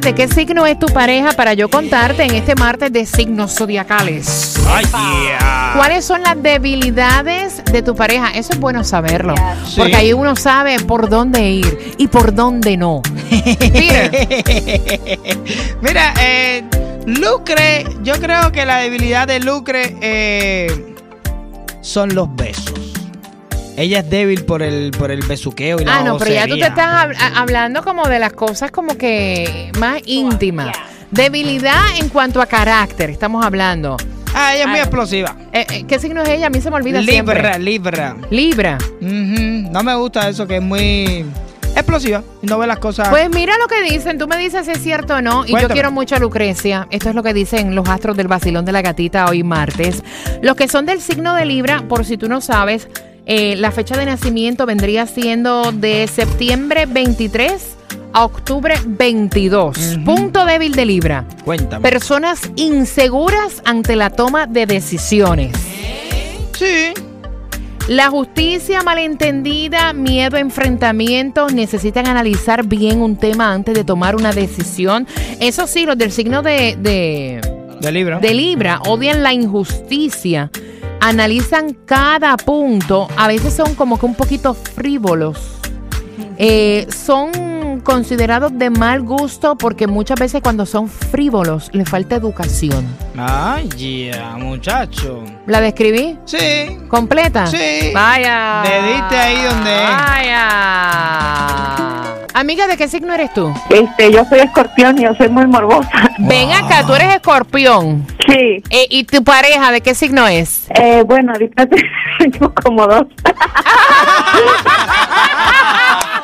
¿De qué signo es tu pareja para yo contarte en este martes de signos zodiacales? Ay, yeah. ¿Cuáles son las debilidades de tu pareja? Eso es bueno saberlo. Porque ahí uno sabe por dónde ir y por dónde no. Mira, eh, Lucre, yo creo que la debilidad de Lucre eh, son los besos. Ella es débil por el, por el besuqueo y la ah, no, pero ya tú te estás hab- a- hablando como de las cosas como que más íntimas. Debilidad en cuanto a carácter, estamos hablando. Ah, ella es muy explosiva. Eh, eh, ¿Qué signo es ella? A mí se me olvida Libra, siempre. Libra. Libra. Ujú, No me gusta eso, que es muy explosiva. y No ve las cosas. Pues mira lo que dicen, tú me dices si es cierto o no. Y yo Cuéntame. quiero mucho a Lucrecia. Esto es lo que dicen los astros del vacilón de la gatita hoy martes. Los que son del signo de Libra, por si tú no sabes, eh, la fecha de nacimiento vendría siendo de septiembre 23 a octubre 22. Ujú. Punto débil de Libra. Cuéntame. Personas inseguras ante la toma de decisiones. sí. La justicia malentendida, miedo enfrentamientos, necesitan analizar bien un tema antes de tomar una decisión. Eso sí, los del signo de, de, De Libra. de Libra odian la injusticia, analizan cada punto, a veces son como que un poquito frívolos. Eh, son considerados de mal gusto porque muchas veces cuando son frívolos les falta educación. Ay, yeah, muchacho. ¿La describí? Sí. ¿Completa? Sí. Vaya. Le diste ahí donde es. Vaya. Amiga, ¿de qué signo eres tú? Este, yo soy escorpión y yo soy muy morbosa. Ven acá, tú eres escorpión. Sí, Eh, ¿Y tu pareja de qué signo es? eh, bueno, ahorita tengo como dos.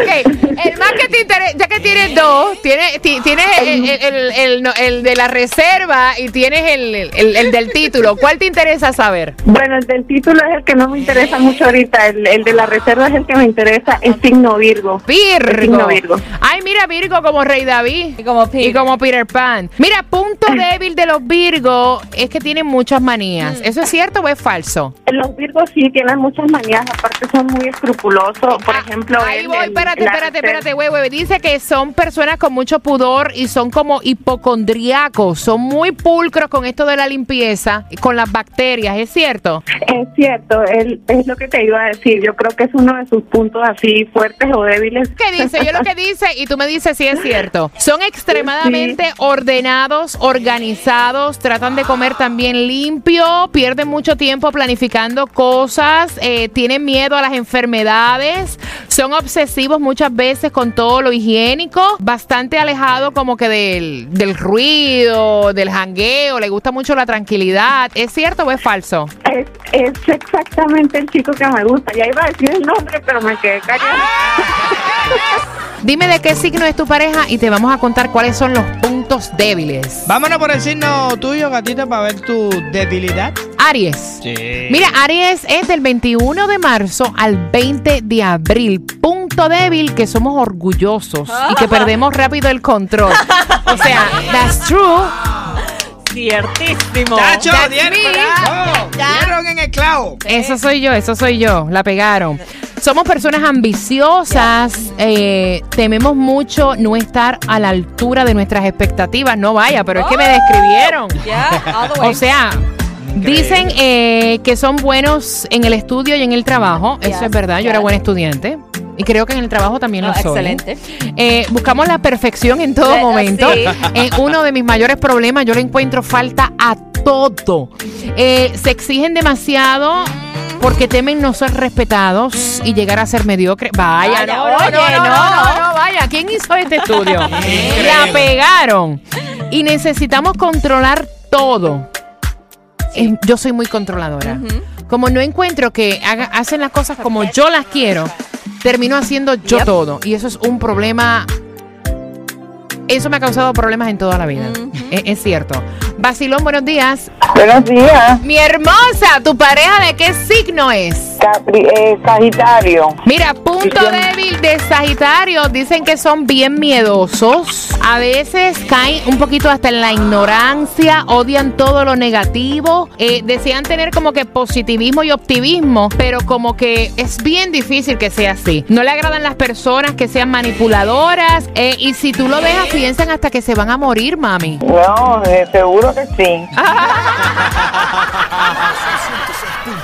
Ok, el más que te interesa, ya que tienes dos, tienes, ti- tienes el, el- el- el- no, el de la reserva y tienes el, el- el del título. ¿Cuál te interesa saber? Bueno, el del título es el que no me interesa mucho ahorita. El, el de la reserva es el que me interesa, el signo Virgo. El Virgo. signo Virgo. Ay, mira, Virgo como Rey David. Y como Peter. Y como Peter Pan. Mira, punto débil de los Virgo es que tienen muchas manías. ¿Eso es cierto o es falso? Los Virgos sí tienen muchas manías, aparte son muy escrupulosos. Por ejemplo, Ah, Ahí él, voy, el- espérate, espérate, espérate, güey, güey. Dice que son personas con mucho pudor y son como hipocondriacos. Son muy pulcros con esto de la limpieza, con las bacterias, ¿es cierto? Es cierto, es lo que te iba a decir. Yo creo que es uno de sus puntos así fuertes o débiles. ¿Qué dice? Yo lo que dice y tú me dices si es cierto. Son extremadamente ordenados, organizados, tratan de comer también limpio, pierden mucho tiempo planificando cosas, eh, tienen miedo a las enfermedades, son obsesivos muchas veces con todo lo higiénico, bastante alejado como que del, del ruido, del jangueo, le gusta mucho la tranquilidad. ¿Es cierto o es falso? Es, es exactamente el chico que me gusta. Ya iba a decir el nombre, pero me quedé callada. Dime de qué signo es tu pareja y te vamos a contar cuáles son los puntos débiles. Vámonos por el signo tuyo, gatita, para ver tu debilidad. Aries. Sí. Mira, Aries es del 21 de marzo al 20 de abril. Punto débil que somos orgullosos y que perdemos rápido el control. O sea, that's true. Ciertísimo. Chacho, That's dieron, me. bravo, dieron en el clavo. Eso soy yo, eso soy yo. La pegaron. Somos personas ambiciosas, eh, tememos mucho no estar a la altura de nuestras expectativas. No vaya, pero es que me describieron. All the way. O sea, dicen eh, que son buenos en el estudio y en el trabajo. Eso Yes, es verdad, yo era yes. buena estudiante. Y creo que en el trabajo también lo soy. excelente. Eh, buscamos la perfección en todo Eh, momento. sí. Es uno de mis mayores problemas. Yo le encuentro falta a todo. Eh, se exigen demasiado porque temen no ser respetados y llegar a ser mediocre. Vaya, Vaya, no, no, oye, no, no, no. no, no, vaya. ¿Quién hizo este estudio? La pegaron. Y necesitamos controlar todo. Yo soy muy controladora. Como no encuentro que haga- hacen las cosas como yo las quiero, termino haciendo yo Yep. todo. Y eso es un problema Eso me ha causado problemas en toda la vida. es, es cierto. Basilón, buenos días. Buenos días. Mi hermosa, ¿tu pareja de qué signo es? Eh, sagitario. Mira, punto débil de Sagitario. Dicen que son bien miedosos. A veces caen un poquito hasta en la ignorancia, odian todo lo negativo. Eh, desean tener como que positivismo y optimismo, pero como que es bien difícil que sea así. No le agradan las personas que sean manipuladoras. Eh, y si tú lo dejas, piensan hasta que se van a morir, mami. No, seguro que sí.